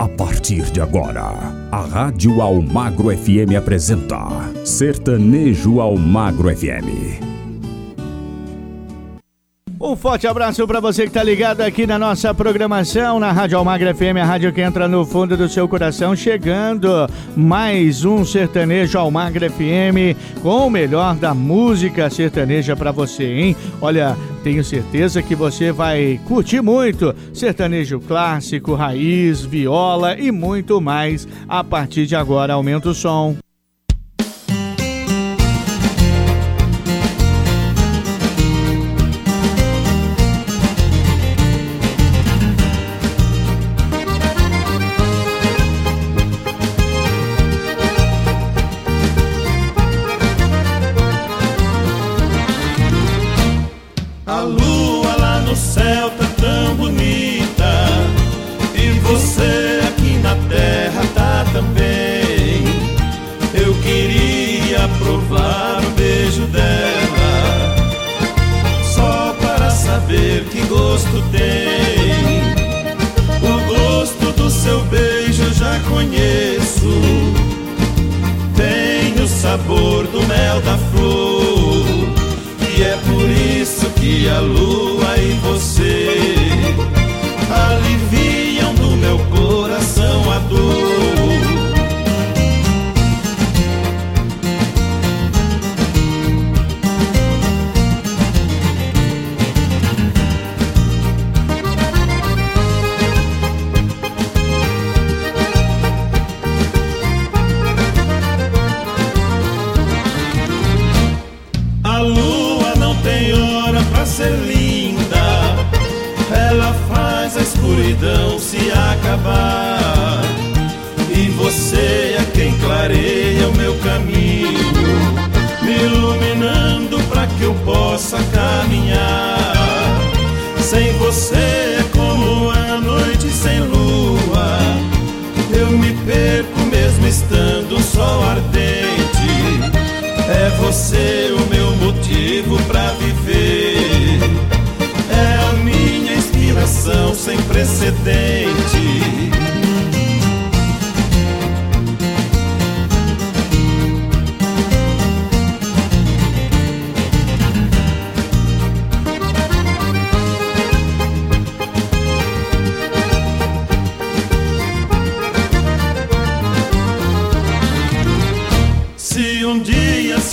A partir de agora, a Rádio Almagro FM apresenta Sertanejo Almagro FM. Forte abraço para você que está ligado aqui na nossa programação na Rádio Almagra FM, a rádio que entra no fundo do seu coração, chegando mais um sertanejo Almagra FM com o melhor da música sertaneja para você, hein? Olha, tenho certeza que você vai curtir muito sertanejo clássico, raiz, viola e muito mais. A partir de agora, aumenta o som.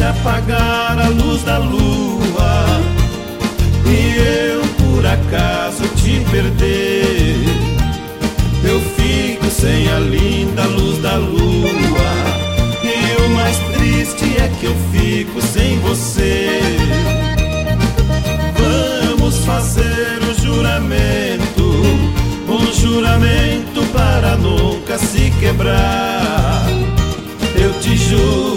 apagar a luz da lua e eu por acaso te perder, eu fico sem a linda luz da lua e o mais triste é que eu fico sem você. Vamos fazer um juramento, um juramento para nunca se quebrar. Eu te juro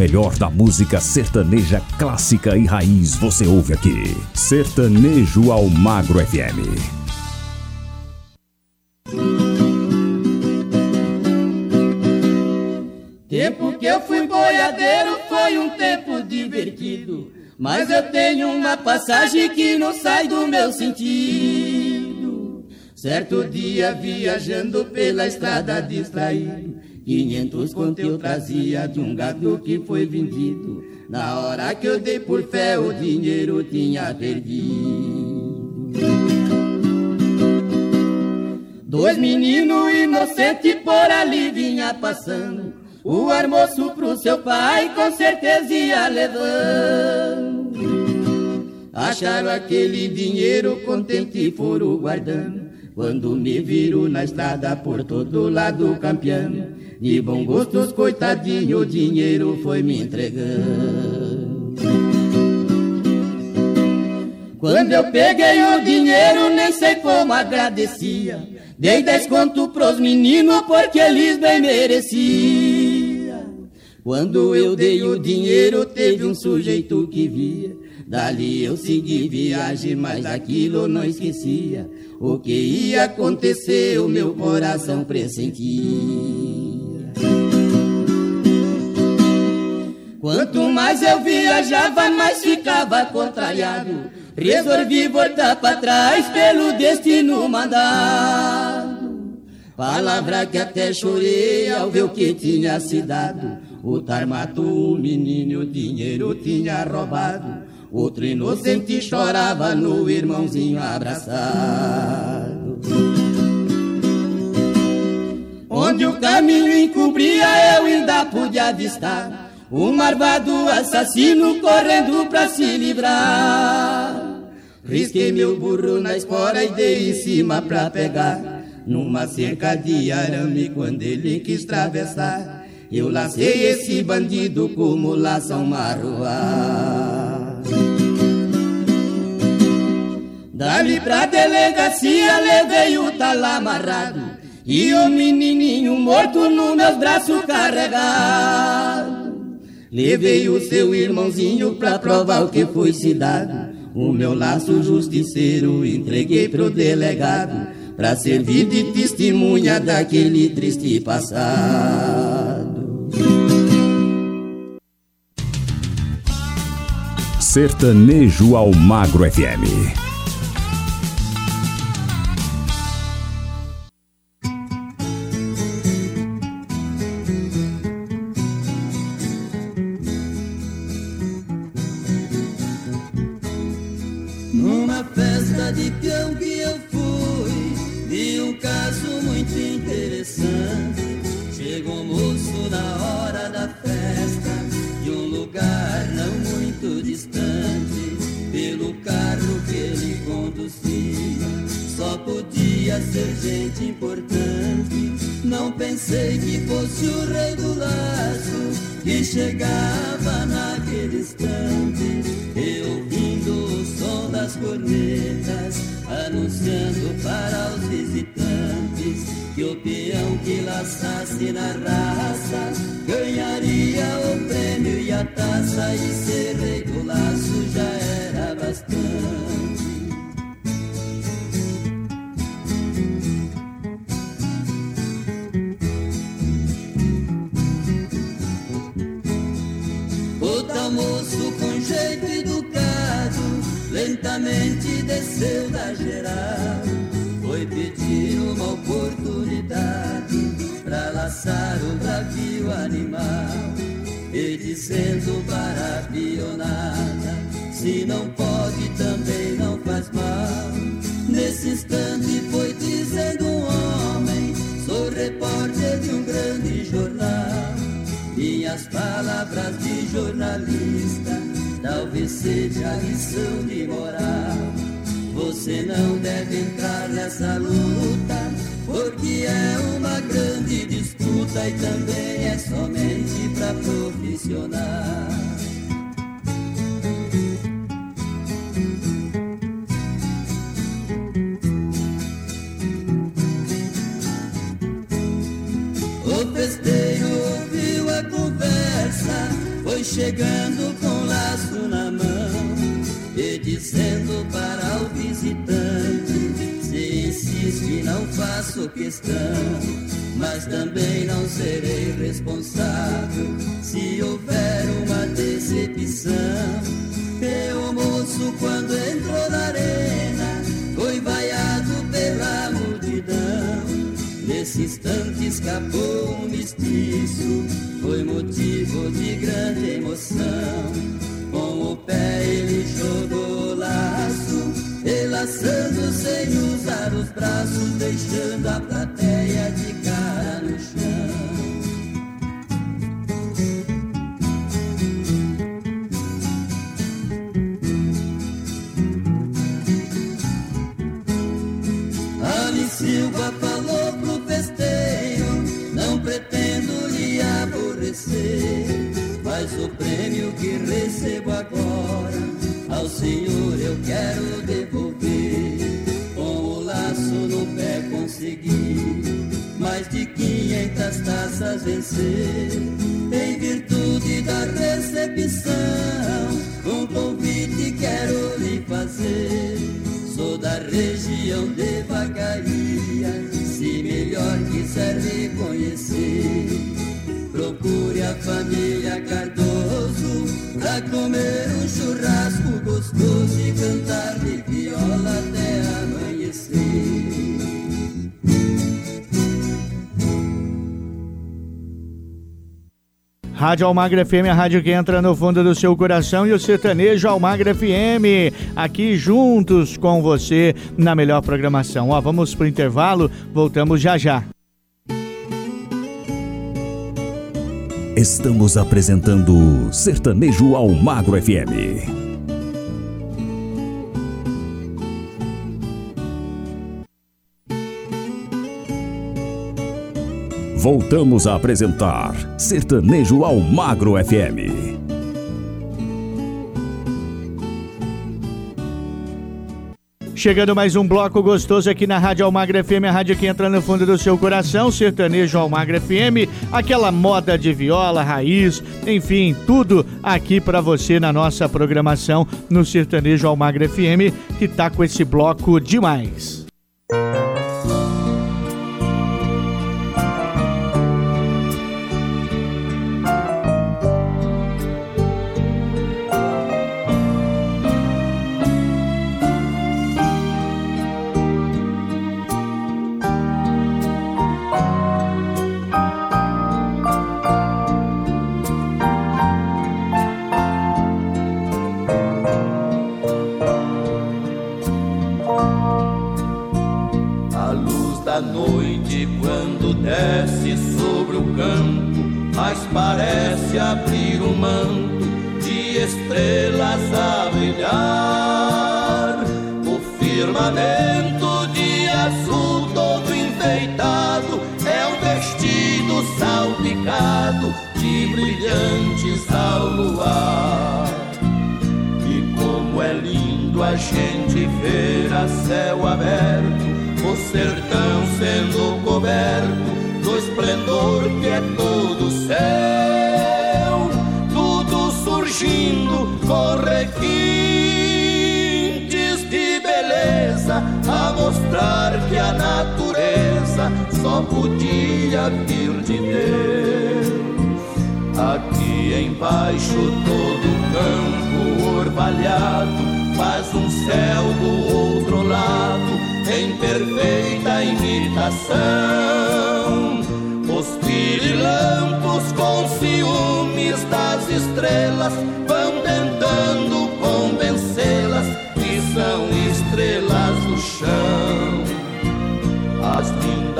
melhor da música sertaneja clássica e raiz você ouve aqui. Sertanejo ao Magro FM. Tempo que eu fui boiadeiro foi um tempo divertido. Mas eu tenho uma passagem que não sai do meu sentido. Certo dia viajando pela estrada distraído Quinhentos conto eu trazia de um gado que foi vendido. Na hora que eu dei por fé, o dinheiro tinha perdido. Dois meninos inocentes por ali vinha passando. O almoço pro seu pai com certeza ia levando. Acharam aquele dinheiro contente e foram guardando. Quando me viram na estrada por todo lado campeando. De bom gosto, coitadinho, o dinheiro foi me entregando. Quando eu peguei o dinheiro, nem sei como agradecia. Dei dez conto pros meninos, porque eles bem mereciam. Quando eu dei o dinheiro, teve um sujeito que via. Dali eu segui viagem, mas aquilo não esquecia. O que ia acontecer, o meu coração pressentia. Quanto mais eu viajava, mais ficava contrariado. Resolvi voltar para trás pelo destino mandado. Palavra que até chorei ao ver o que tinha se dado. O tar matou o menino, o dinheiro tinha roubado. Outro inocente chorava no irmãozinho abraçado. Onde o caminho encobria, eu ainda pude avistar um marvado assassino correndo pra se livrar. Risquei meu burro na espora e dei em cima pra pegar. Numa cerca de arame, quando ele quis atravessar, eu lacei esse bandido como laça uma rua. Dali pra delegacia, levei o tal amarrado. E o menininho morto nos meus braços carregado. Levei o seu irmãozinho pra provar o que foi se dado. O meu laço justiceiro entreguei pro delegado, pra servir de testemunha daquele triste passado. Sertanejo ao Magro FM. Só podia ser gente importante. Não pensei que fosse o rei do laço que chegava naquele instante. Eu ouvindo o som das cornetas, anunciando para os visitantes que o peão que laçasse na raça ganharia o prêmio e a taça. E ser rei do laço já era bastante. desceu da geral foi pedir uma oportunidade para laçar o navio animal e dizendo para a pionada se não pode também não faz mal. Nesse instante foi dizendo um homem sou repórter de um grande jornal. Minhas palavras de jornalista talvez seja a lição de moral. Você não deve entrar nessa luta, porque é uma grande disputa e também é somente para profissionais. foi chegando com laço na mão e dizendo para o visitante: Se insiste, não faço questão, mas também não serei responsável se houver uma decepção. Meu moço, quando entrou na arena, foi vaiado pela multidão. Nesse instante escapou um mestiço, foi motivo de grande emoção. Com o pé ele jogou laço, relaçando sem usar os braços, deixando a plateia de cara no chão. Silva falou pro festeiro, não pretendo lhe aborrecer. O prêmio que recebo agora, ao Senhor eu quero devolver. Com o laço no pé consegui mais de 500 taças vencer. Em virtude da recepção, um convite quero lhe fazer. Sou da região de Vagaria, se melhor quiser me conhecer. Procure a família Carlos comer um churrasco gostoso e cantar de viola até amanhecer. Rádio Almagra FM, a rádio que entra no fundo do seu coração e o sertanejo Almagra FM, aqui juntos com você na melhor programação. Ó, vamos pro intervalo, voltamos já já. Estamos apresentando Sertanejo ao Magro FM. Voltamos a apresentar Sertanejo ao Magro FM. Chegando mais um bloco gostoso aqui na Rádio Almagra FM, a rádio que entra no fundo do seu coração, sertanejo Almagra FM, aquela moda de viola, raiz, enfim, tudo aqui para você na nossa programação no sertanejo Almagra FM, que tá com esse bloco demais. embaixo todo campo orvalhado faz um céu do outro lado em perfeita imitação. Os pirilampos com ciúmes das estrelas vão tentando convencê-las que são estrelas do chão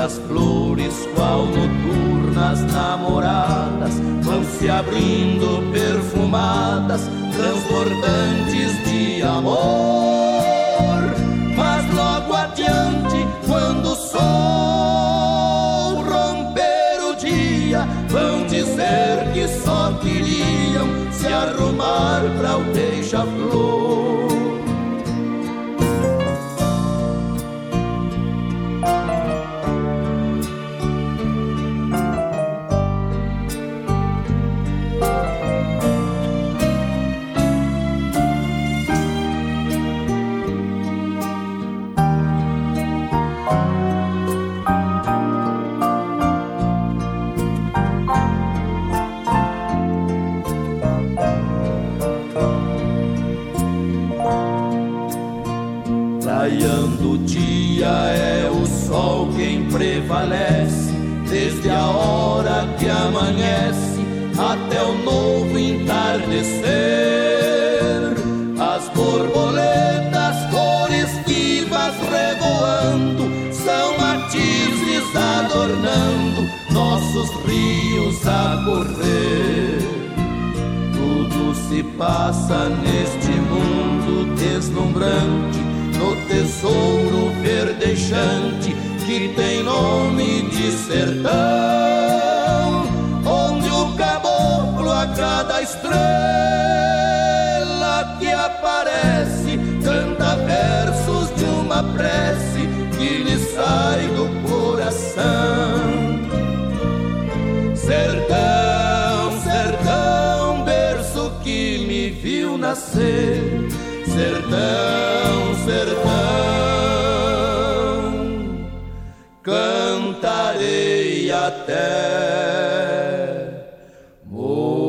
das flores, qual noturnas namoradas, vão se abrindo perfumadas, transbordantes de amor. Mas logo adiante, quando o sol romper o dia, vão dizer que só queriam se arrumar para o beija-flor. desde a hora que amanhece até o novo entardecer. As borboletas, cores vivas revoando, são matizes adornando nossos rios a correr. Tudo se passa neste mundo deslumbrante, no tesouro verdejante que tem nome de sertão, onde o caboclo a cada estrela que aparece canta versos de uma prece que lhe sai do coração. Sertão, sertão, berço que me viu nascer, sertão, sertão até morrer.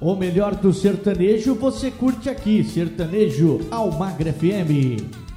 O melhor do sertanejo você curte aqui, Sertanejo Almagre FM.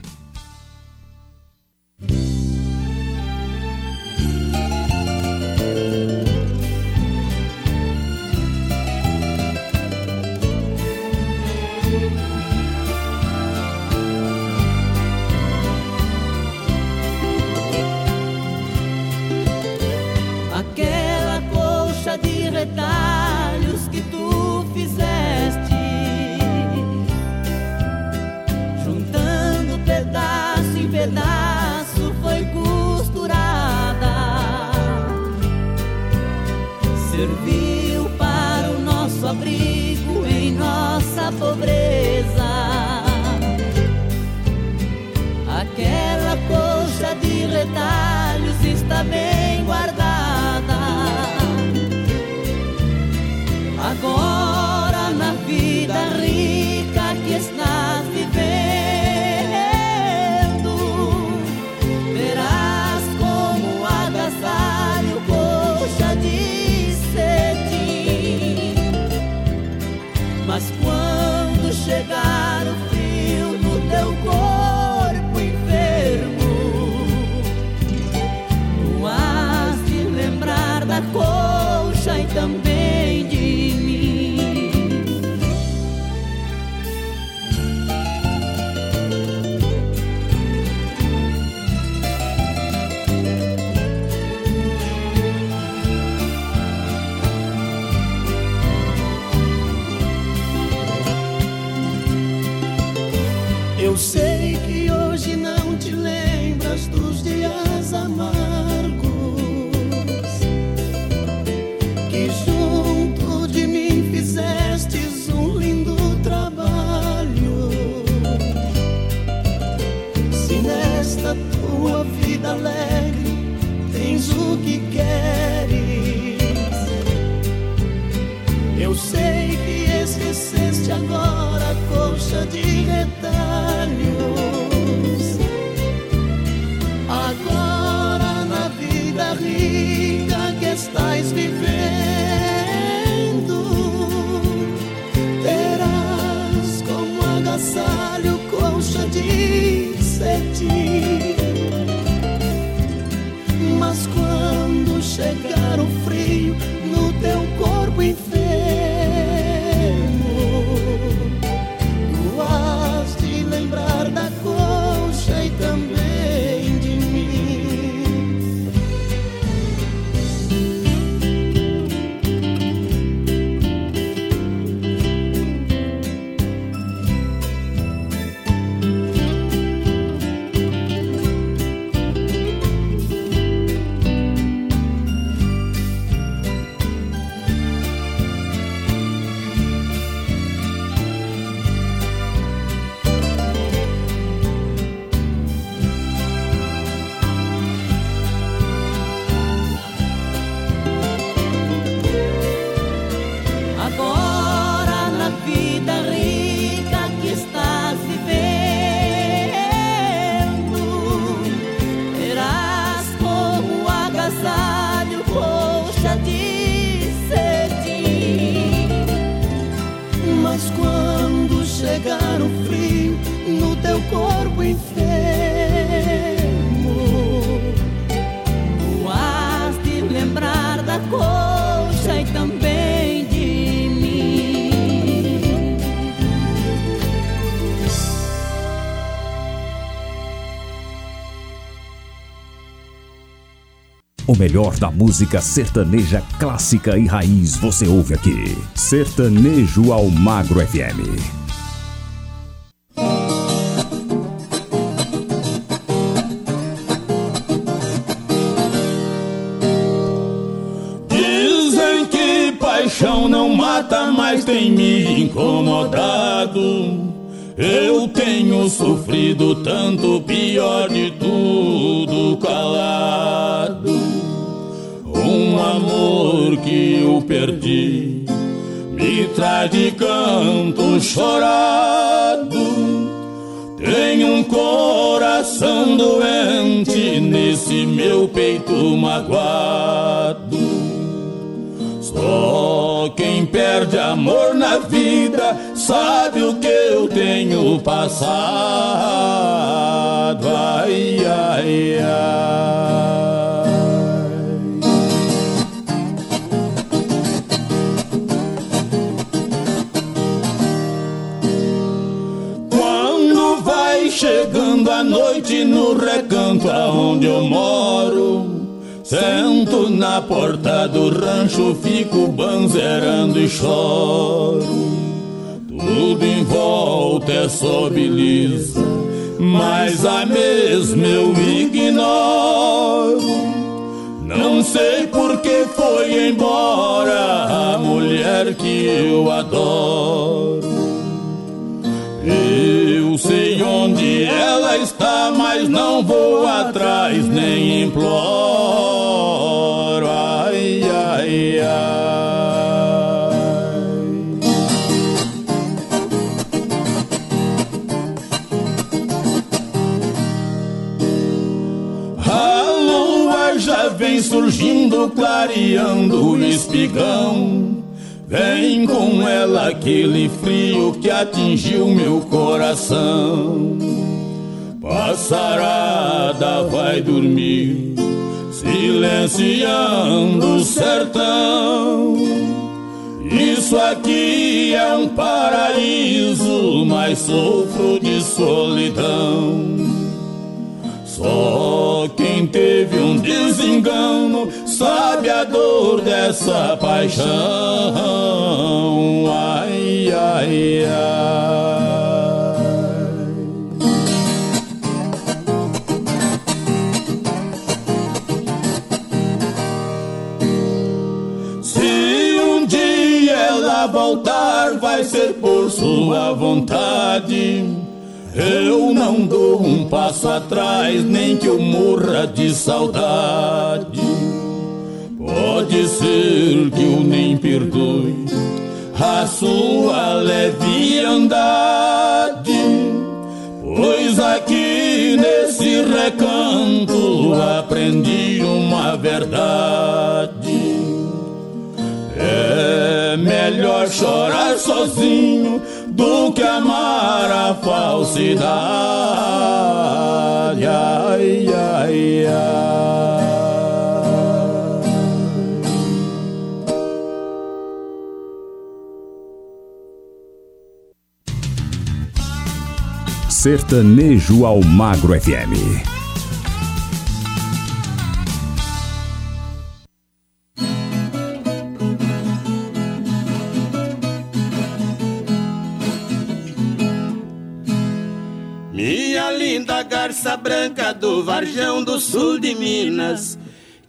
Melhor da música sertaneja clássica e raiz você ouve aqui. Sertanejo ao Magro FM. Tenho mas a mesma eu ignoro. Não sei por que foi embora a mulher que eu adoro. Eu sei onde ela está, mas não vou atrás nem imploro. Surgindo, clareando o espigão. Vem com ela aquele frio que atingiu meu coração. Passarada vai dormir, silenciando o sertão. Isso aqui é um paraíso, mas sofro de solidão. Só quem teve um desengano sabe a dor dessa paixão. Ai, ai, ai. Se um dia ela voltar, vai ser por sua vontade. Eu não dou um passo atrás, nem que eu morra de saudade. Pode ser que eu nem perdoe a sua leviandade, pois aqui nesse recanto aprendi uma verdade. É melhor chorar sozinho do que amar a falsidade. Ai, ai, ai. Sertanejo ao Magro FM. Garça branca do Varjão do sul de Minas,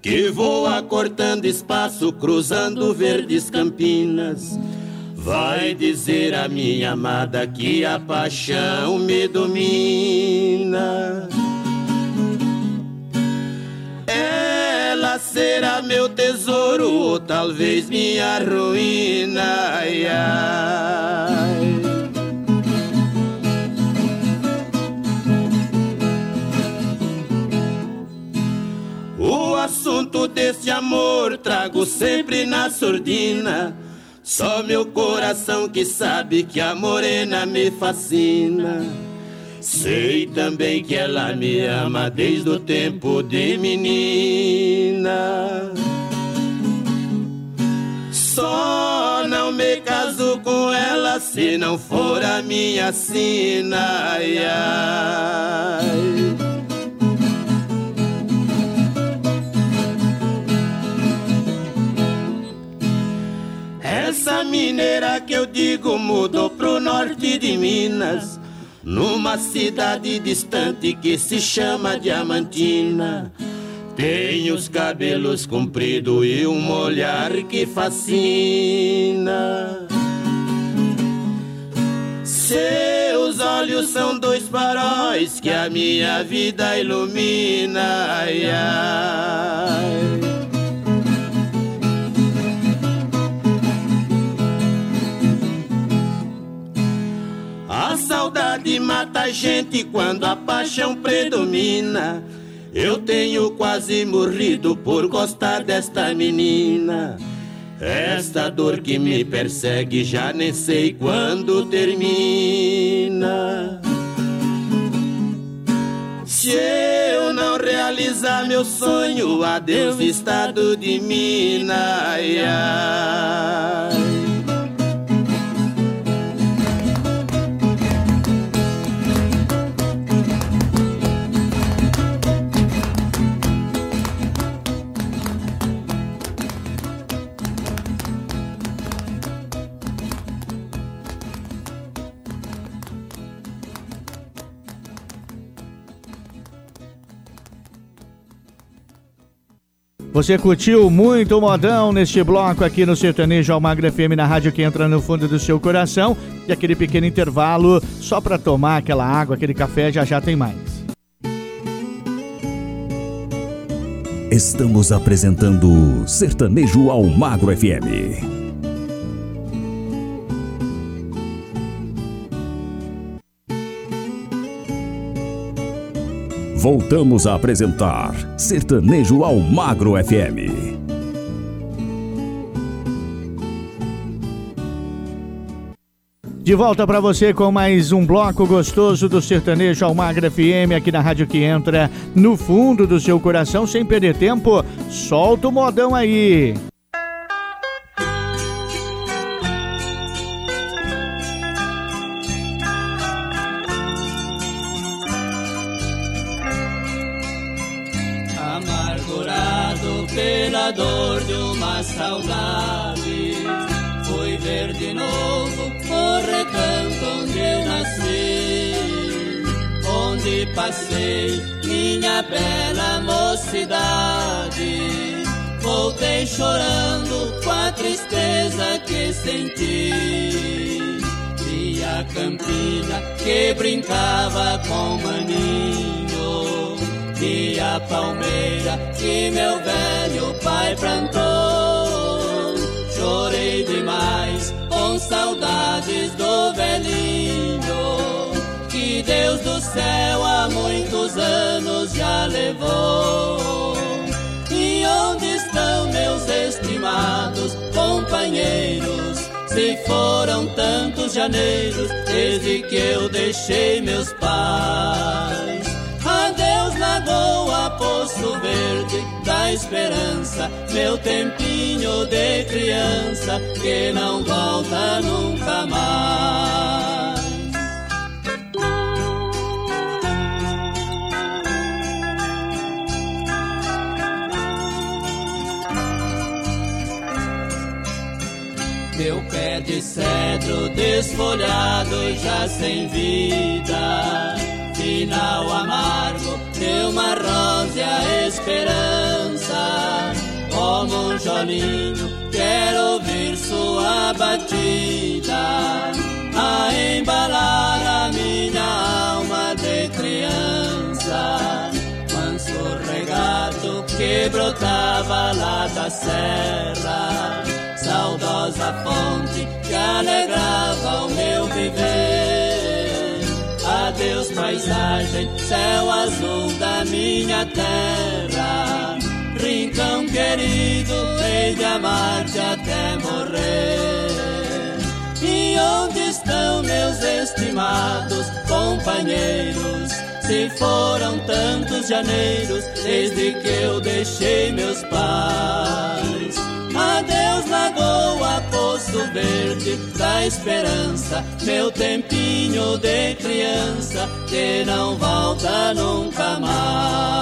que voa cortando espaço, cruzando verdes campinas. Vai dizer a minha amada que a paixão me domina. Ela será meu tesouro, ou talvez minha ruína. Desse amor trago sempre na surdina. Só meu coração que sabe que a morena me fascina. Sei também que ela me ama desde o tempo de menina. Só não me caso com ela se não for a minha sina. Ai, ai. Essa mineira que eu digo mudou pro norte de Minas, numa cidade distante que se chama Diamantina. Tem os cabelos compridos e um olhar que fascina. Seus olhos são dois faróis que a minha vida ilumina. Ai, ai. Saudade mata a gente quando a paixão predomina. Eu tenho quase morrido por gostar desta menina. Esta dor que me persegue já nem sei quando termina. Se eu não realizar meu sonho, adeus estado de mina. Você curtiu muito modão neste bloco aqui no Sertanejo Almagra FM na rádio que entra no fundo do seu coração. E aquele pequeno intervalo só para tomar aquela água, aquele café, já já tem mais. Estamos apresentando Sertanejo Almagro FM. Voltamos a apresentar Sertanejo ao Magro FM. De volta para você com mais um bloco gostoso do Sertanejo Almagra FM aqui na rádio que entra no fundo do seu coração sem perder tempo. Solta o modão aí. Passei minha bela mocidade. Voltei chorando com a tristeza que senti. Vi a campina que brincava com maninho e a palmeira que meu velho pai plantou. Chorei demais com saudades do velhinho Deus do céu há muitos anos já levou. E onde estão meus estimados companheiros? Se foram tantos janeiros desde que eu deixei meus pais. Adeus, lagoa, poço verde da esperança, meu tempinho de criança que não volta nunca mais. Cedro desfolhado já sem vida final amargo de uma rósea esperança. Como um jolinho, quero ouvir sua batida a embalar a minha alma de criança. Manso regato que brotava lá da serra, saudosa fonte alegrava o meu viver Adeus, paisagem, céu azul da minha terra. Rincão querido, hei de amar-te até morrer. E onde estão meus estimados companheiros? Se foram tantos janeiros desde que eu deixei meus pais. Adeus, lagoa, poço verde da esperança, meu tempinho de criança que não volta nunca mais.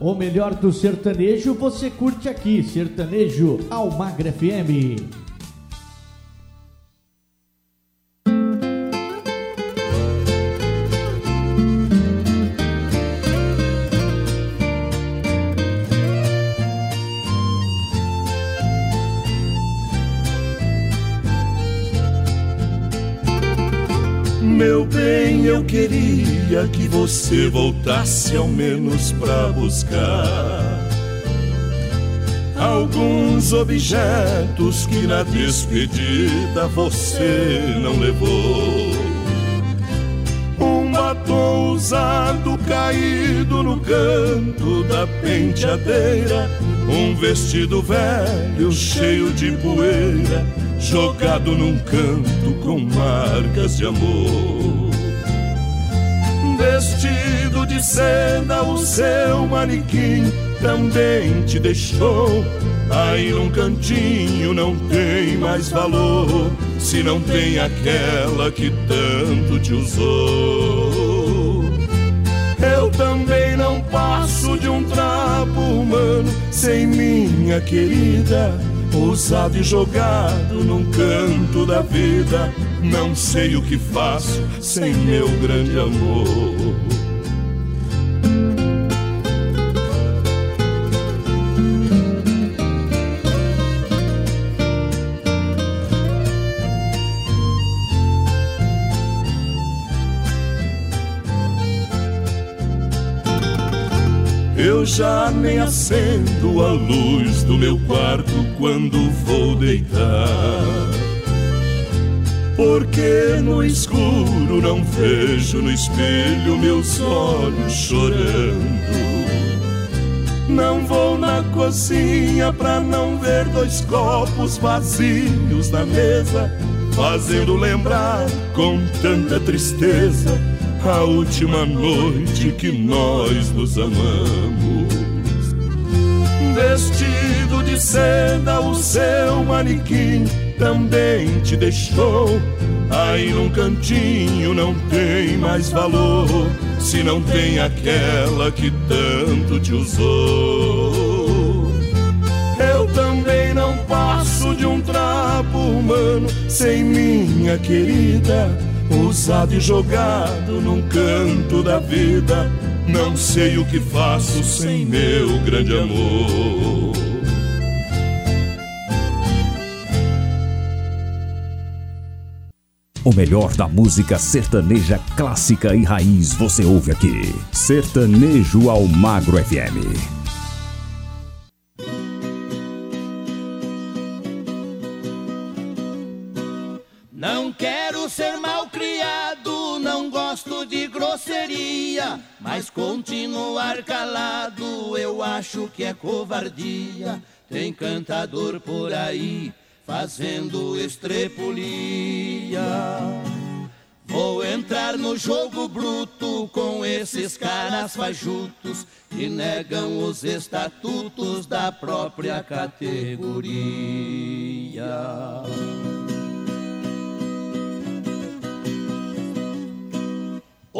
O melhor do sertanejo você curte aqui, Sertanejo Almagra FM. Queria que você voltasse ao menos pra buscar alguns objetos que na despedida você não levou. Um batom usado caído no canto da penteadeira, um vestido velho cheio de poeira, jogado num canto com marcas de amor vestido de seda, o seu manequim também te deixou. Aí num cantinho não tem mais valor, se não tem aquela que tanto te usou. Eu também não passo de um trapo humano sem minha querida usado e jogado num canto da vida. Não sei o que faço sem meu grande amor. Eu já nem acendo a luz do meu quarto quando vou deitar. Porque no escuro não vejo no espelho meus olhos chorando. Não vou na cozinha pra não ver dois copos vazios na mesa, fazendo lembrar com tanta tristeza a última noite que nós nos amamos. Vestido de seda, o seu manequim também te deixou. Aí num cantinho não tem mais valor, se não tem aquela que tanto te usou. Eu também não passo de um trapo humano sem minha querida usado e jogado num canto da vida. Não sei o que faço sem meu grande amor. O melhor da música sertaneja clássica e raiz você ouve aqui. Sertanejo ao Magro FM. Mas continuar calado eu acho que é covardia. Tem cantador por aí fazendo estrepulia. Vou entrar no jogo bruto com esses caras fajutos que negam os estatutos da própria categoria.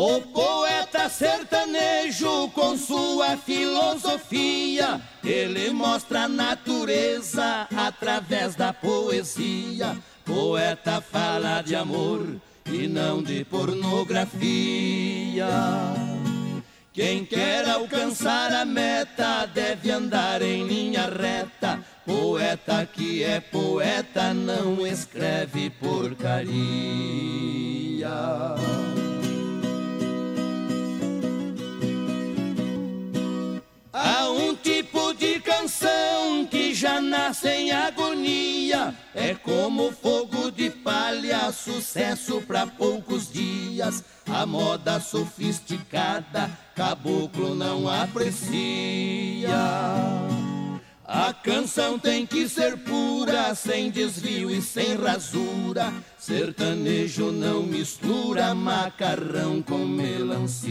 O poeta sertanejo, com sua filosofia, ele mostra a natureza através da poesia. Poeta fala de amor e não de pornografia. Quem quer alcançar a meta deve andar em linha reta. Poeta que é poeta não escreve porcaria. Há um tipo de canção que já nasce em agonia. É como fogo de palha, sucesso para poucos dias. A moda sofisticada, caboclo não aprecia. A canção tem que ser pura, sem desvio e sem rasura. Sertanejo não mistura macarrão com melancia.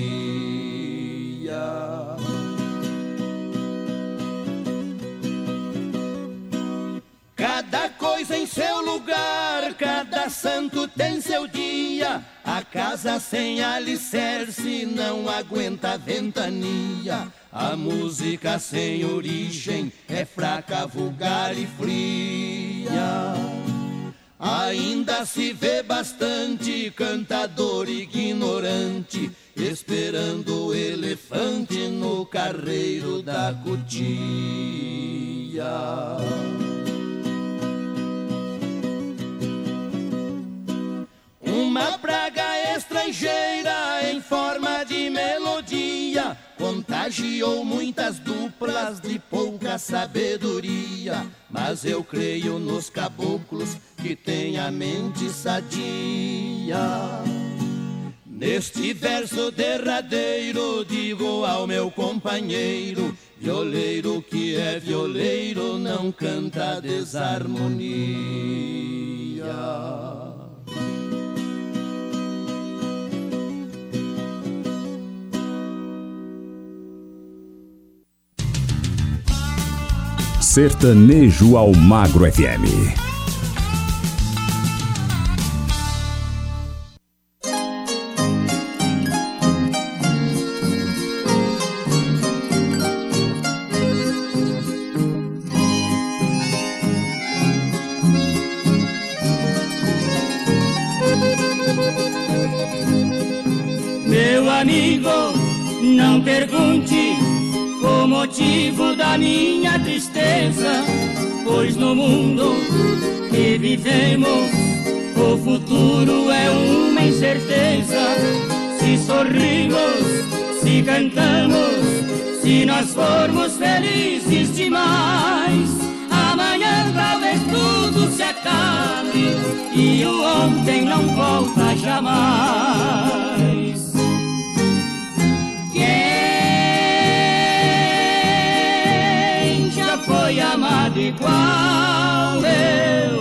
Cada coisa em seu lugar, cada santo tem seu dia. A casa sem alicerce não aguenta ventania. A música sem origem é fraca, vulgar e fria. Ainda se vê bastante cantador ignorante, esperando o elefante no carreiro da cutia. Uma praga estrangeira em forma de melodia contagiou muitas duplas de pouca sabedoria. Mas eu creio nos caboclos que têm a mente sadia. Neste verso derradeiro digo ao meu companheiro, violeiro que é violeiro não canta desarmonia. Sertanejo ao Magro FM. Motivo da minha tristeza, pois no mundo que vivemos, o futuro é uma incerteza. Se sorrimos, se cantamos, se nós formos felizes demais, amanhã talvez tudo se acabe e o ontem não volta jamais. Wally.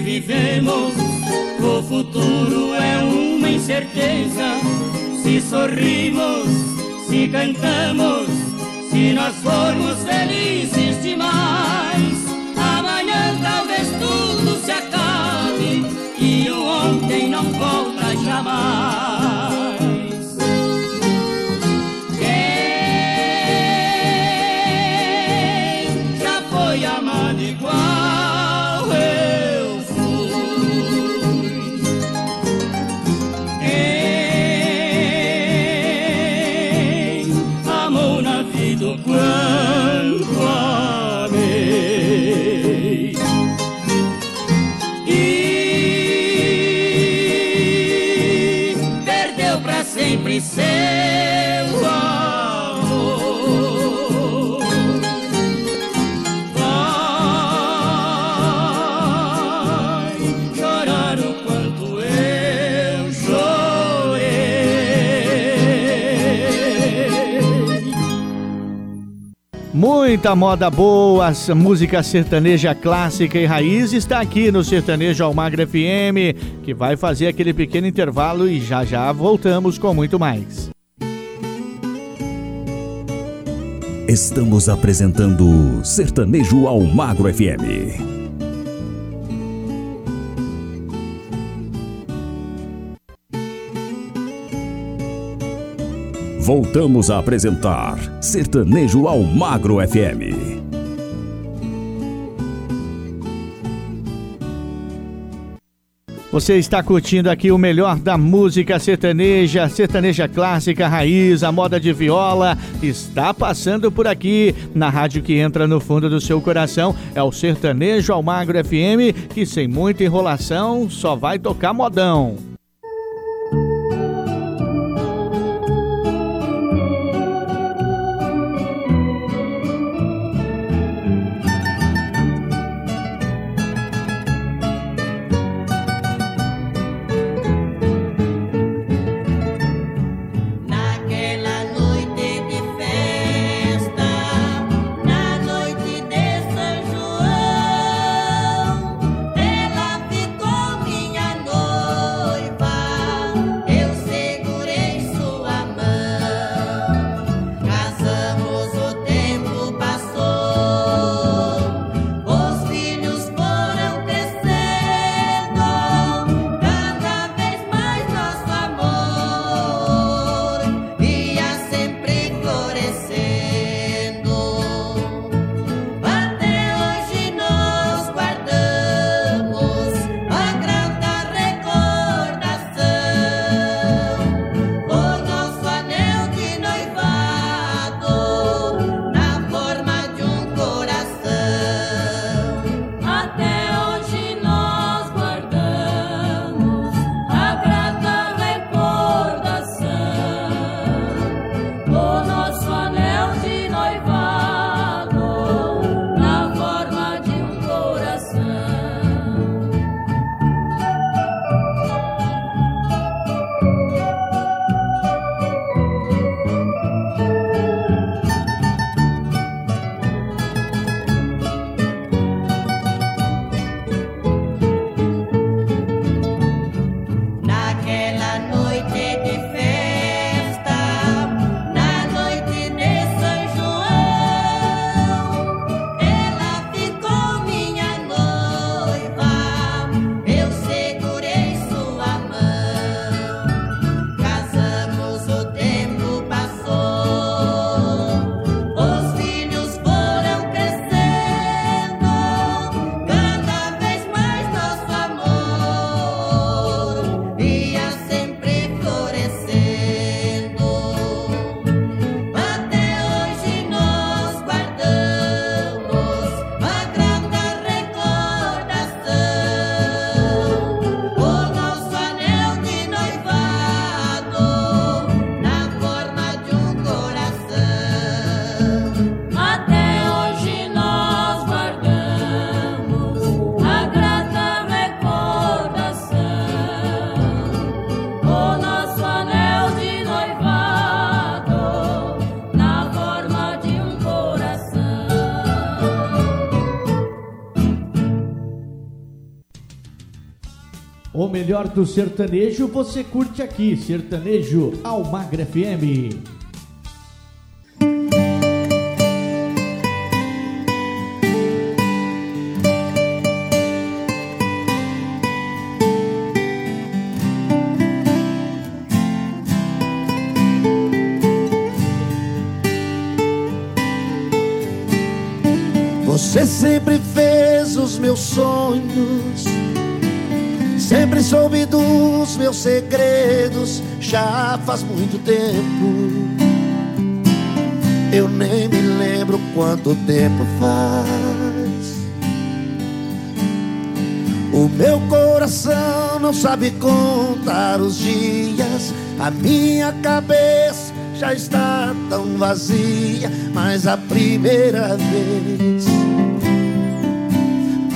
Vivemos, o futuro é uma incerteza. Se sorrimos, se cantamos, se nós formos felizes demais, Muita moda boa, música sertaneja clássica e raiz está aqui no Sertanejo Almagra FM, que vai fazer aquele pequeno intervalo e já já voltamos com muito mais. Estamos apresentando Sertanejo Almagro FM. Voltamos a apresentar Sertanejo Almagro FM. Você está curtindo aqui o melhor da música sertaneja, sertaneja clássica, raiz, a moda de viola. Está passando por aqui na rádio que entra no fundo do seu coração. É o Sertanejo Almagro FM, que sem muita enrolação só vai tocar modão. Melhor do sertanejo você curte aqui, Sertanejo Almagra FM. Meus segredos, já faz muito tempo. Eu nem me lembro quanto tempo faz. O meu coração não sabe contar os dias, a minha cabeça já está tão vazia, mas a primeira vez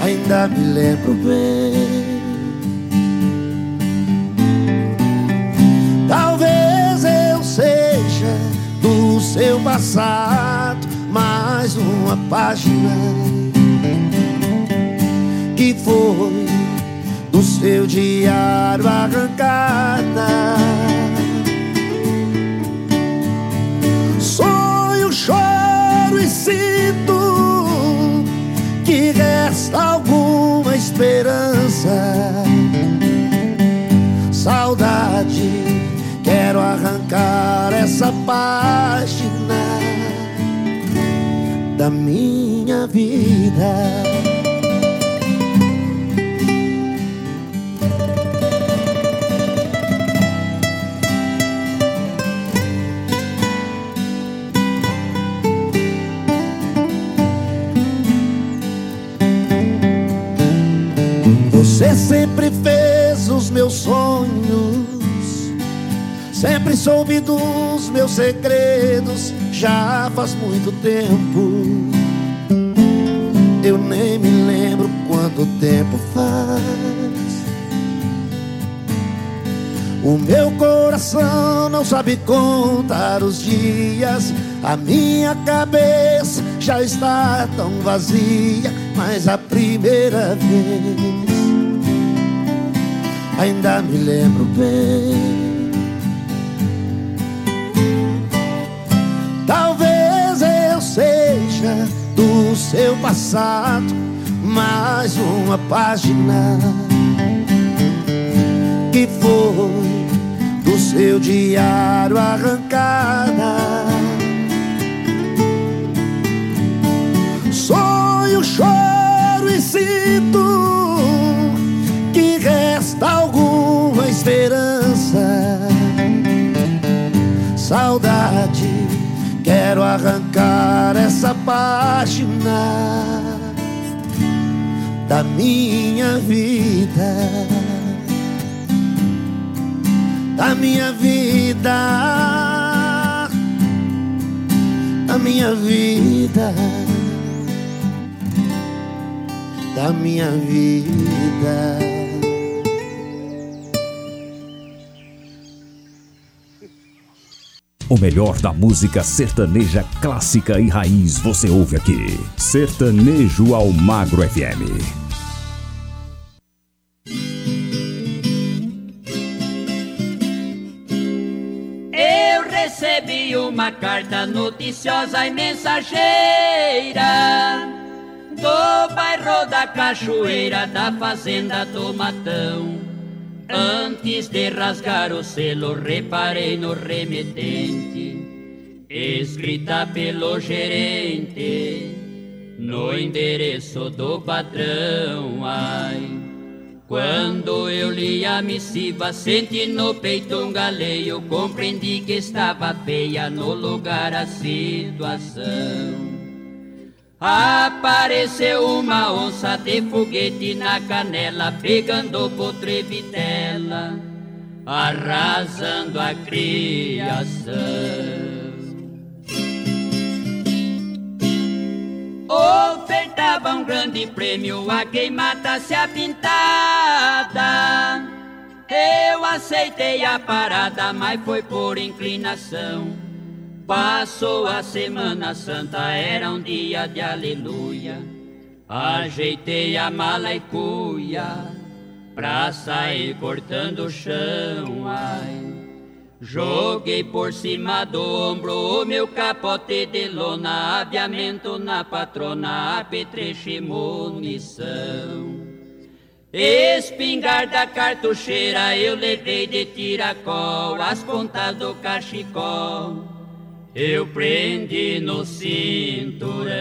ainda me lembro bem. Seu passado mais uma página que foi do seu diário arrancada. Sonho, choro e sinto que resta alguma esperança. Saudade Quero arrancar essa página da minha vida. Você sempre fez os meus sonhos Sempre soube dos meus segredos, já faz muito tempo. Eu nem me lembro quanto tempo faz. O meu coração não sabe contar os dias. A minha cabeça já está tão vazia, mas a primeira vez ainda me lembro bem. Seu passado mais uma página que foi do seu diário arrancada. Sonho, choro e sinto que resta alguma esperança. Saudade Quero arrancar essa página da minha vida, da minha vida, da minha vida, da minha vida. O melhor da música sertaneja clássica e raiz você ouve aqui. Sertanejo ao Magro FM. Eu recebi uma carta noticiosa e mensageira do bairro da Cachoeira da Fazenda do Matão. Antes de rasgar o selo, reparei no remetente, escrita pelo gerente, no endereço do patrão. Ai, quando eu li a missiva, senti no peito um galeio, compreendi que estava feia no lugar a situação. Apareceu uma onça de foguete na canela, pegando potrevitela, arrasando a criação. Ofertava um grande prêmio a quem matasse a pintada. Eu aceitei a parada, mas foi por inclinação. Passou a Semana Santa, era um dia de aleluia. Ajeitei a mala e cuia, pra sair cortando o chão. Ai. Joguei por cima do ombro o meu capote de lona, aviamento na patrona, apetrecho e munição. Espingarda cartucheira eu levei de tiracol, as pontas do cachecol eu prendi no cinturão.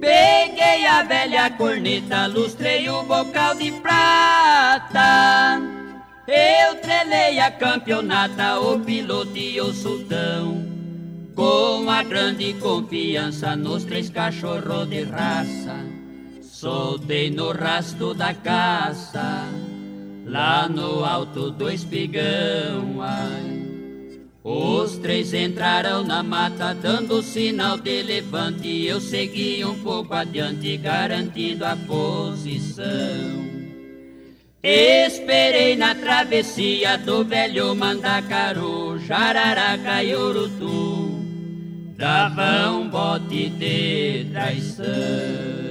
Peguei a velha corneta, lustrei o bocal de prata. Eu trelei a campeonata, o piloto e o sultão. Com a grande confiança nos três cachorros de raça, soltei no rastro da caça, lá no alto do espigão. Ai. Os três entraram na mata, dando sinal de levante. Eu segui um pouco adiante, garantindo a posição. Esperei na travessia do velho Mandacaru, Jararaca e Urutu dava um bote de traição.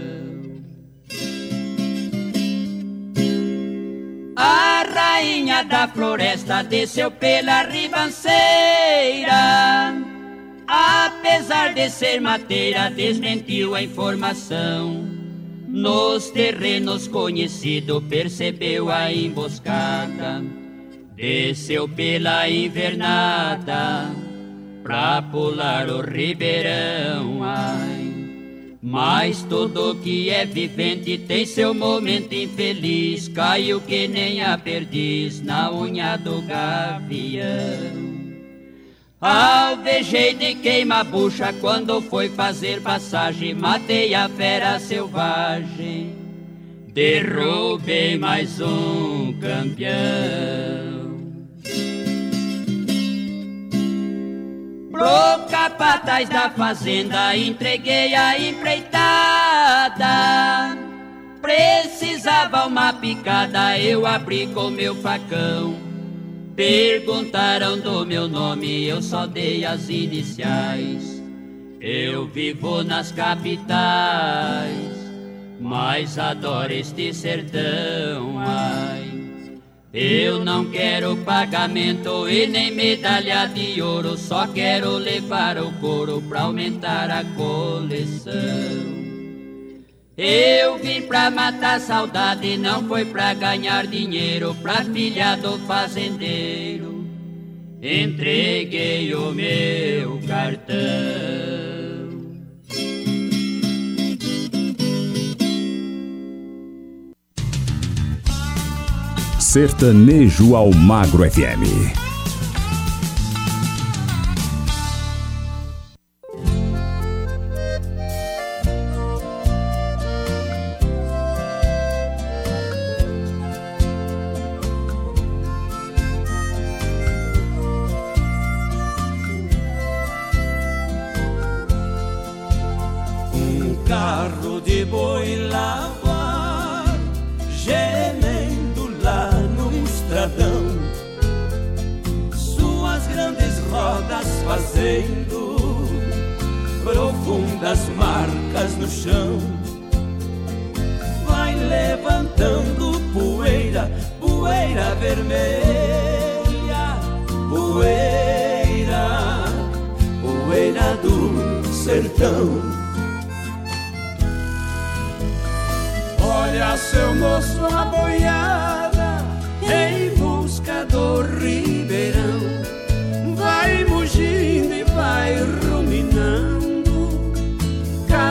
A rainha da floresta desceu pela ribanceira. Apesar de ser mateira, desmentiu a informação. Nos terrenos conhecido, percebeu a emboscada. Desceu pela invernada pra pular o ribeirão. Ai. Mas tudo que é vivente tem seu momento infeliz. Caiu que nem a perdiz na unha do gavião. Alvejei de queima-bucha quando foi fazer passagem. Matei a fera selvagem. Derrubei mais um campeão. Pro capataz da fazenda entreguei a empreitada. Precisava uma picada, eu abri com meu facão. Perguntaram do meu nome, eu só dei as iniciais. Eu vivo nas capitais, mas adoro este sertão. Ai. Eu não quero pagamento e nem medalha de ouro, só quero levar o couro pra aumentar a coleção. Eu vim pra matar saudade, não foi pra ganhar dinheiro, pra filha do fazendeiro. Entreguei o meu cartão. Sertanejo ao Magro FM.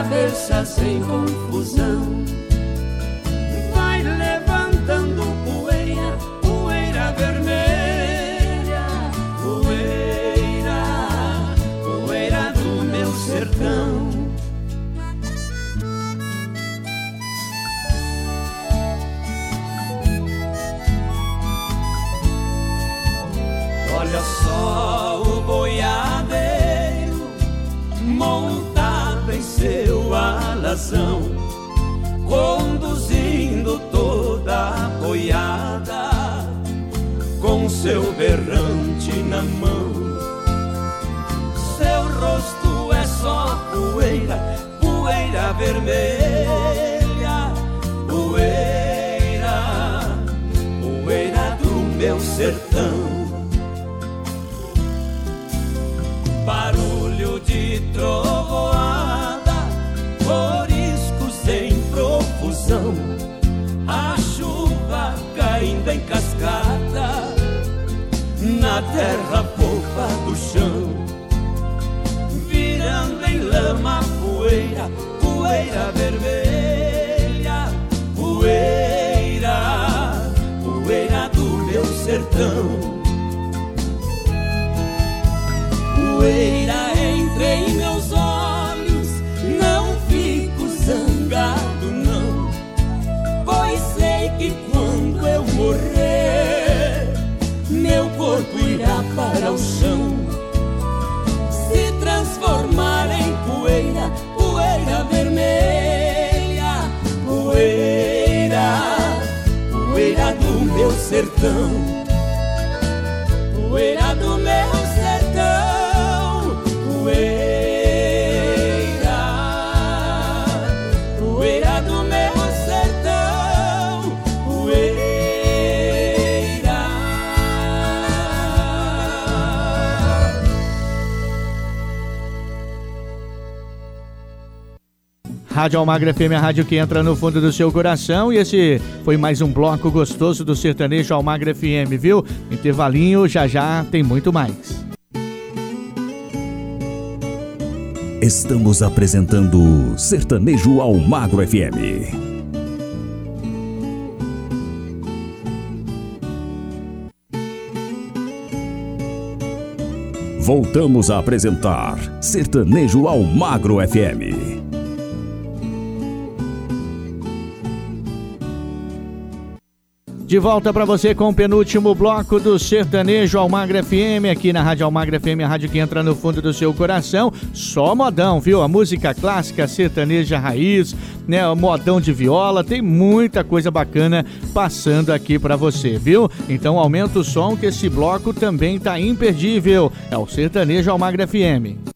Cabeça sem confusão. coração, conduzindo toda a boiada, com seu berrante na mão. Seu rosto é só poeira, poeira vermelha, poeira, poeira do meu sertão. Barulho de trovão caindo em cascata na terra fofa do chão, virando em lama poeira, poeira vermelha, poeira, poeira do meu sertão. Poeira para o chão, se transformar em poeira, poeira vermelha, poeira, poeira do meu sertão, Rádio Almagra FM, a rádio que entra no fundo do seu coração. E esse foi mais um bloco gostoso do sertanejo Almagra FM, viu? Intervalinho, já já tem muito mais. Estamos apresentando Sertanejo ao Magro FM. Voltamos a apresentar Sertanejo ao Magro FM. De volta para você com o penúltimo bloco do Sertanejo Almagra FM, aqui na Rádio Almagra FM, a rádio que entra no fundo do seu coração. Só modão, viu? A música clássica, sertaneja raiz, né? O modão de viola, tem muita coisa bacana passando aqui para você, viu? Então aumenta o som que esse bloco também tá imperdível. É o Sertanejo Almagra FM.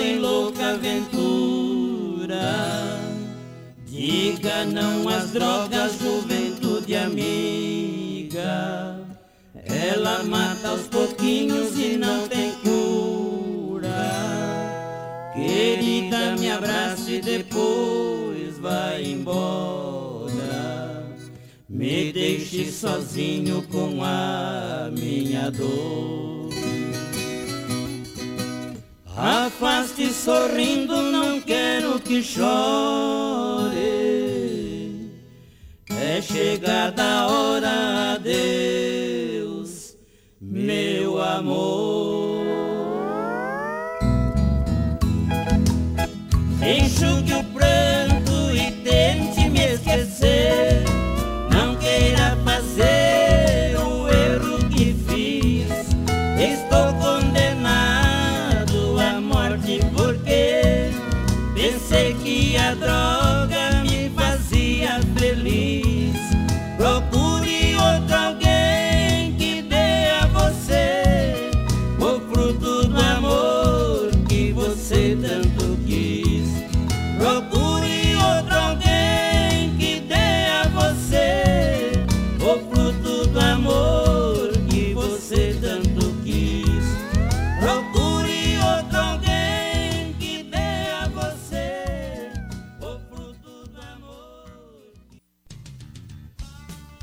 em louca aventura. Diga não às drogas, juventude amiga. Ela mata aos pouquinhos e não tem cura. Querida, me abrace e depois vai embora. Me deixe sozinho com a minha dor. Afaste sorrindo, não quero que chore. É chegada a hora, adeus, meu amor.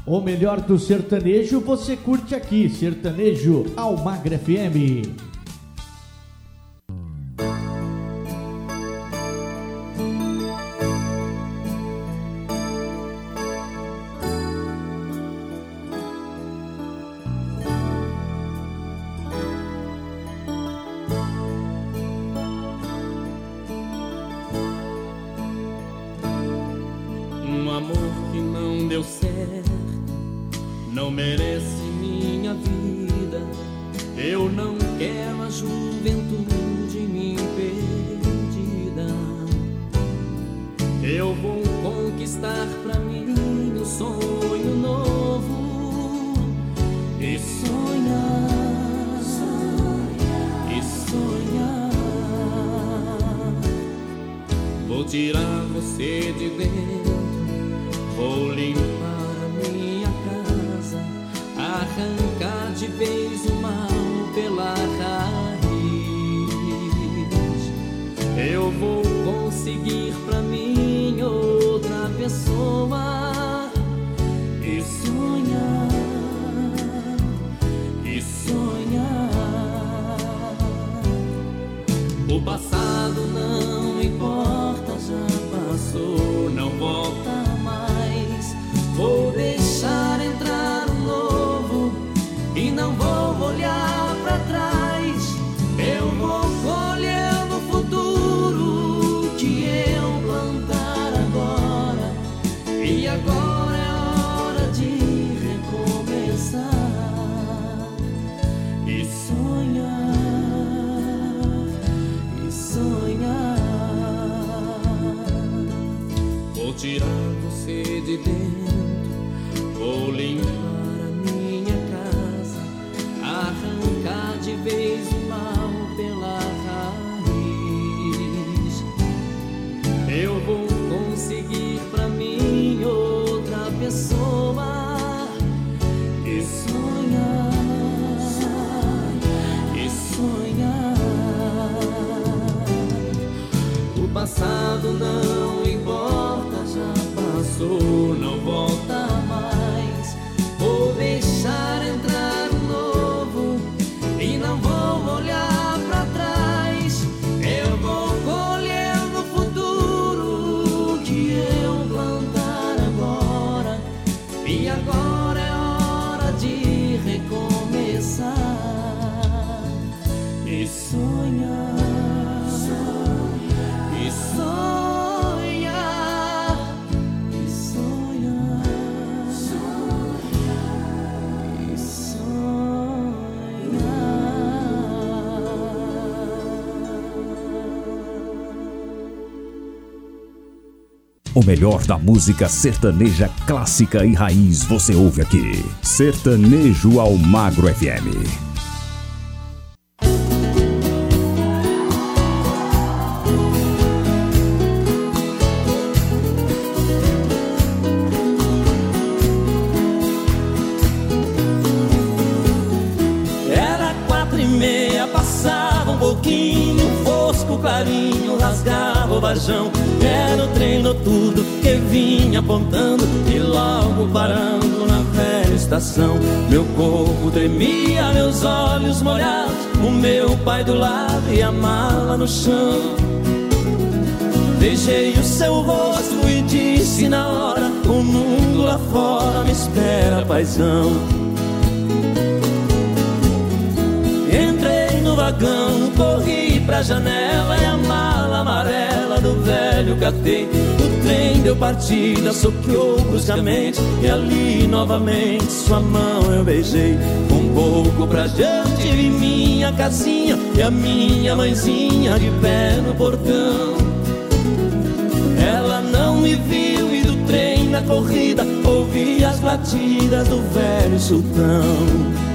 O melhor do sertanejo você curte aqui, Sertanejo Almagre FM. melhor da música sertaneja clássica e raiz você ouve aqui. Sertanejo Almagro FM. Corpo tremia, meus olhos molhados, o meu pai do lado e a mala no chão. Beijei o seu rosto e disse na hora: O mundo lá fora me espera, paizão. Entrei no vagão, corri pra janela e a mala amarela velho catei. O trem deu partida, soqueou bruscamente e ali novamente sua mão eu beijei. Um pouco pra diante vi minha casinha e a minha mãezinha de pé no portão. Ela não me viu e do trem na corrida ouvi as batidas do velho sultão.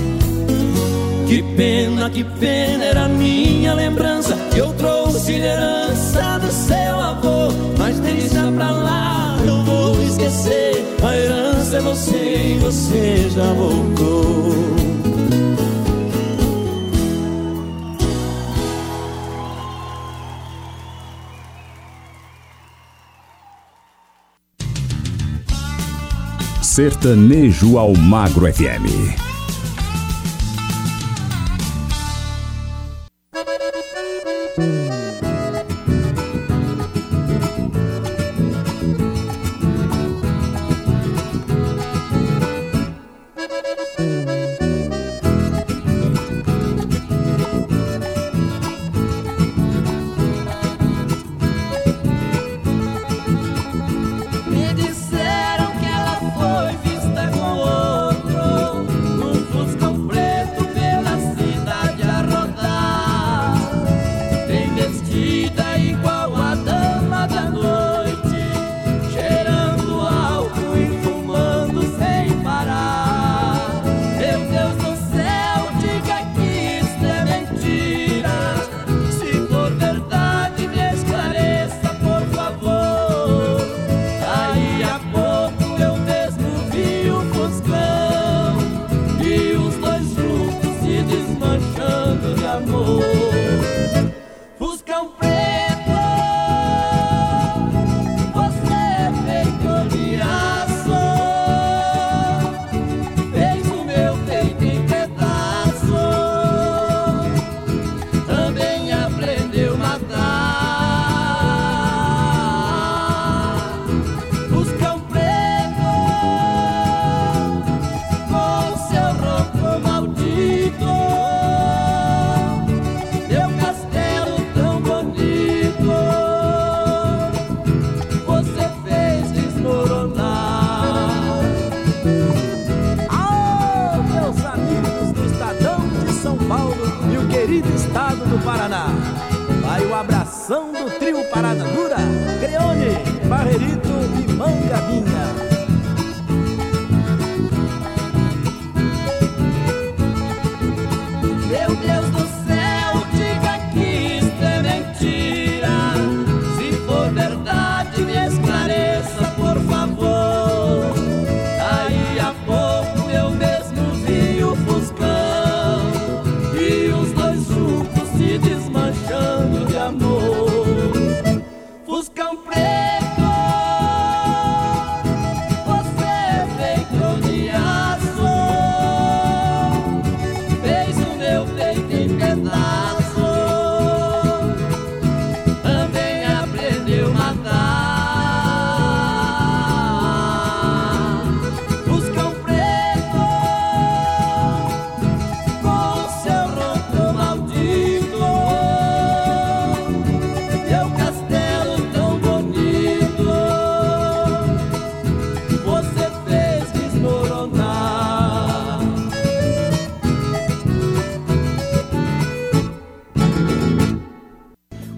que pena, que pena era minha lembrança eu trouxe herança do seu avô. Mas deixa pra lá, eu vou esquecer. A herança é você e você já voltou. Sertanejo ao Magro FM.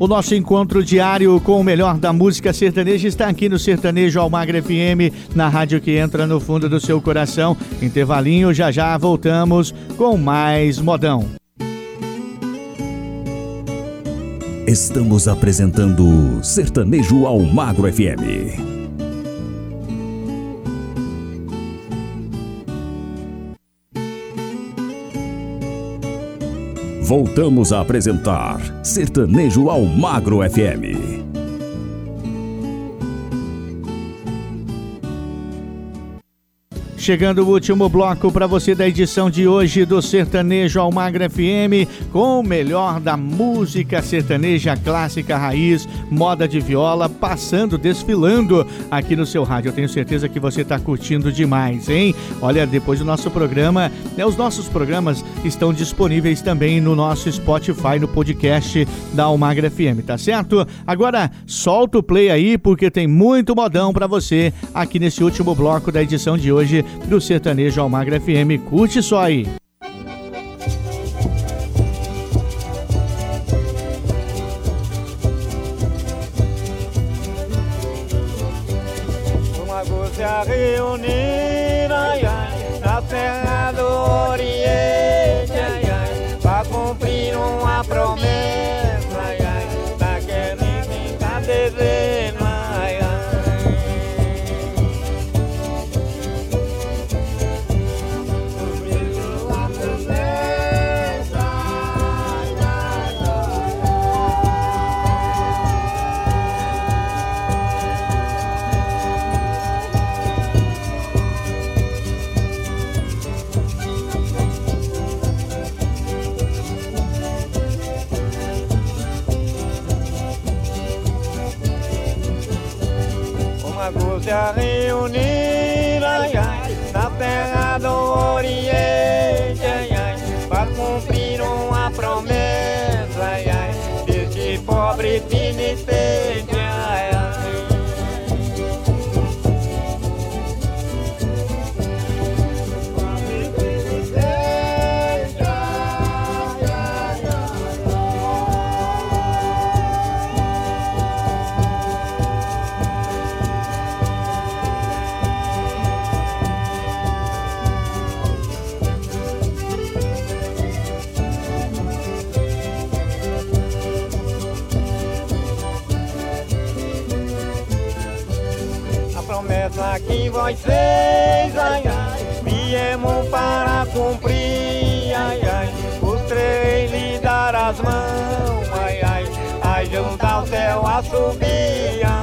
O nosso encontro diário com o melhor da música sertaneja está aqui no Sertanejo Almagra FM, na rádio que entra no fundo do seu coração. Intervalinho, já já voltamos com mais modão. Estamos apresentando Sertanejo Almagro FM. Voltamos a apresentar Sertanejo ao Magro FM. Chegando o último bloco para você da edição de hoje do Sertanejo Almagra FM, com o melhor da música sertaneja clássica raiz, moda de viola, passando, desfilando aqui no seu rádio. Eu tenho certeza que você está curtindo demais, hein? Olha, depois do nosso programa, né, os nossos programas estão disponíveis também no nosso Spotify, no podcast da Almagra FM, tá certo? Agora, solta o play aí, porque tem muito modão para você aqui nesse último bloco da edição de hoje do Sertanejo Almagra FM. Curte só aí. Uma goza reunir ai, ai, na terra do Oriente, uma coisa reunir vocês, ai, ai, viemos para cumprir, ai, ai, os três lhe dar as mãos, ai, ai, junto ao céu a subir, ai.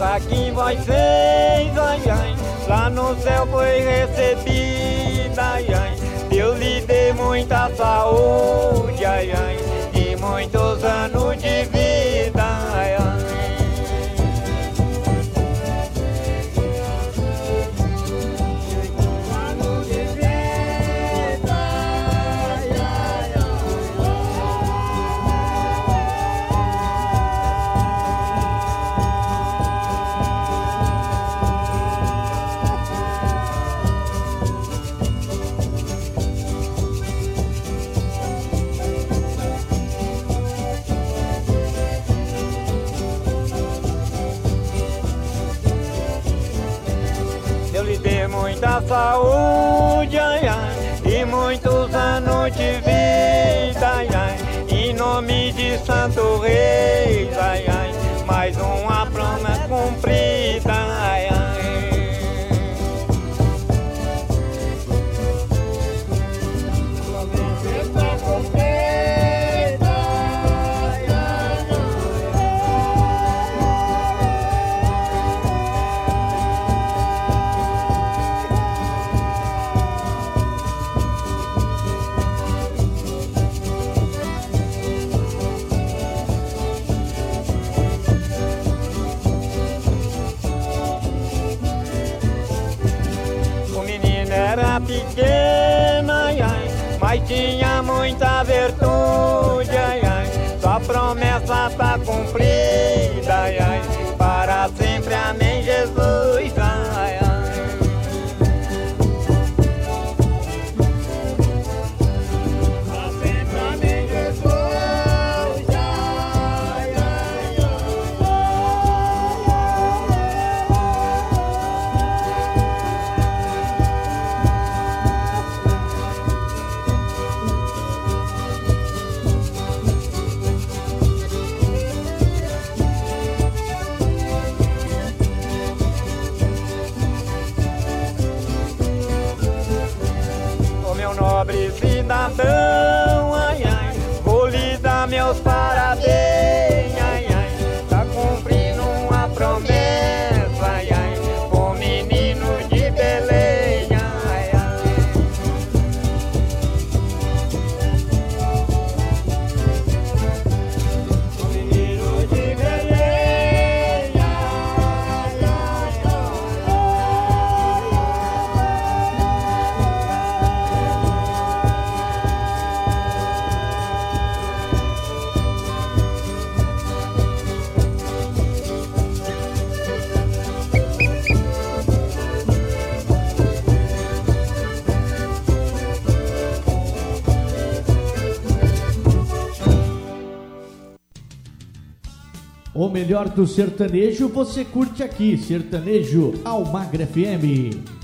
aqui vai fez, ai, ai, lá no céu foi recebida, ai, ai. Deus lhe dê muita saúde, ai, ai, e muitos anos de vida. courir. melhor do sertanejo você curte aqui, Sertanejo Almagra FM.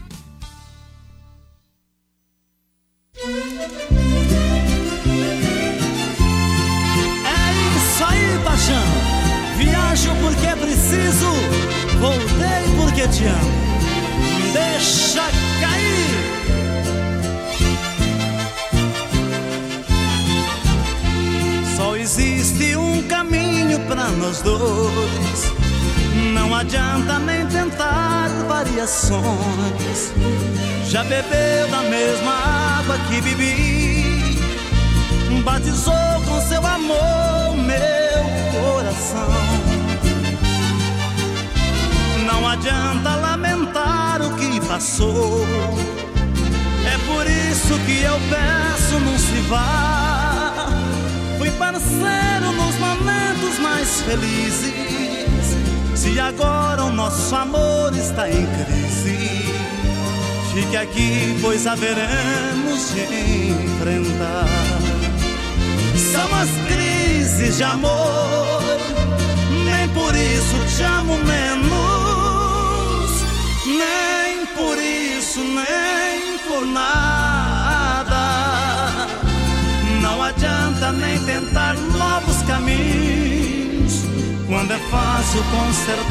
consertar.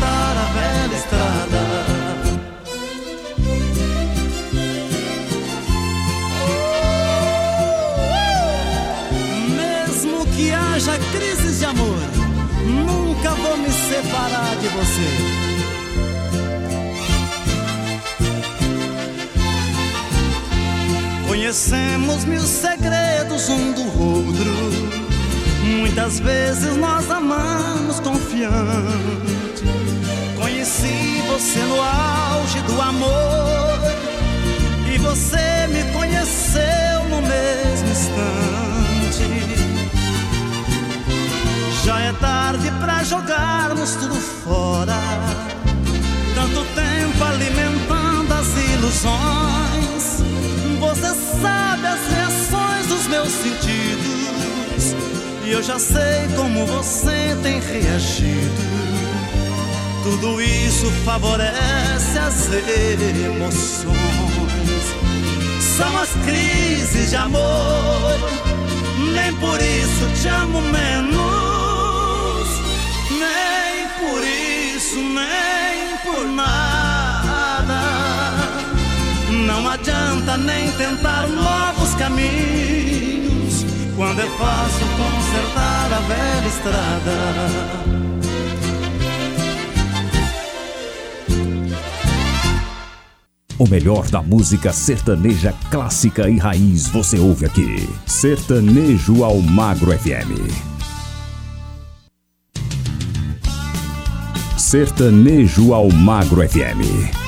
Você sabe as reações dos meus sentidos. E eu já sei como você tem reagido. Tudo isso favorece as emoções. São as crises de amor. Nem por isso te amo menos. Nem por isso, nem por nada. adianta nem tentar novos caminhos quando é fácil consertar a velha estrada. O melhor da música sertaneja clássica e raiz você ouve aqui. Sertanejo ao Magro FM. Sertanejo ao Magro FM.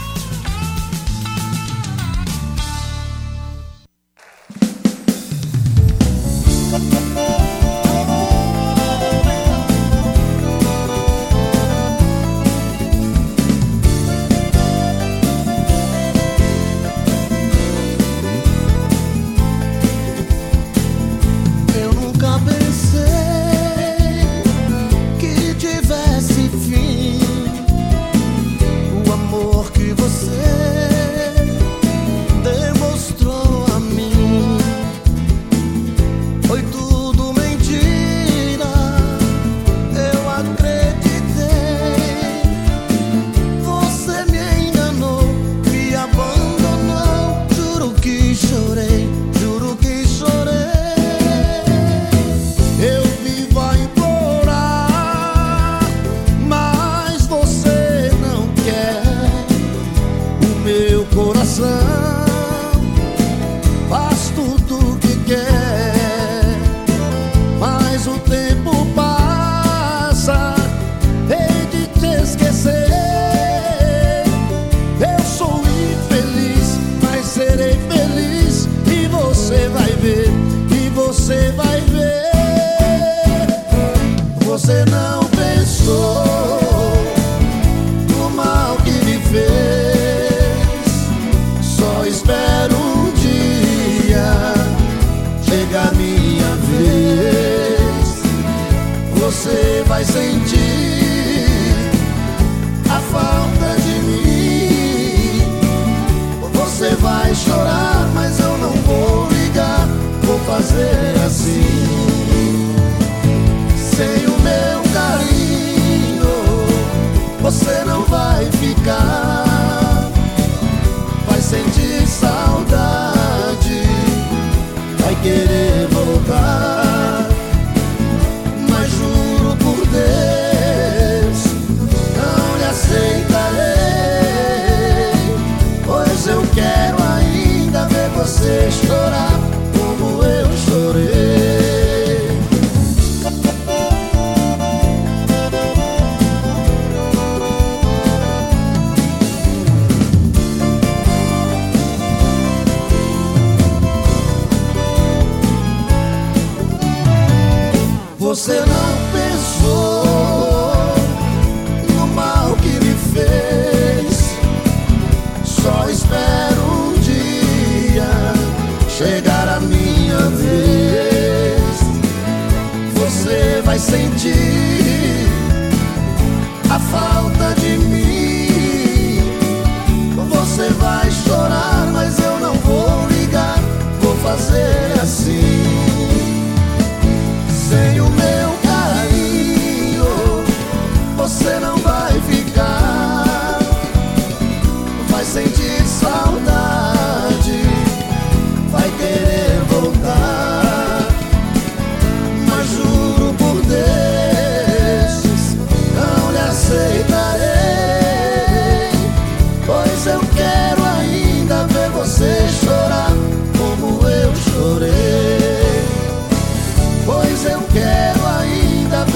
vai sentir saudade, vai querer. you.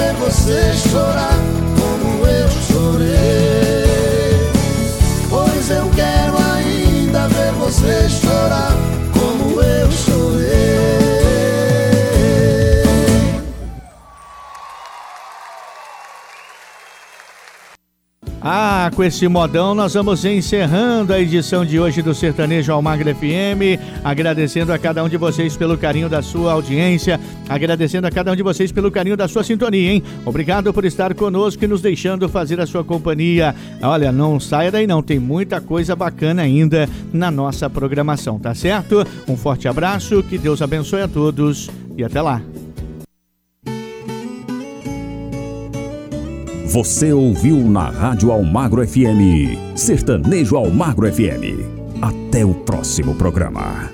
Ver você chorar com esse modão nós vamos encerrando a edição de hoje do Sertanejo Almagra FM, agradecendo a cada um de vocês pelo carinho da sua audiência, agradecendo a cada um de vocês pelo carinho da sua sintonia, hein? Obrigado por estar conosco e nos deixando fazer a sua companhia. Olha, não saia daí não, tem muita coisa bacana ainda na nossa programação, tá certo? Um forte abraço, que Deus abençoe a todos e até lá. Você ouviu na Rádio Almagro FM, Sertanejo Almagro FM. Até o próximo programa.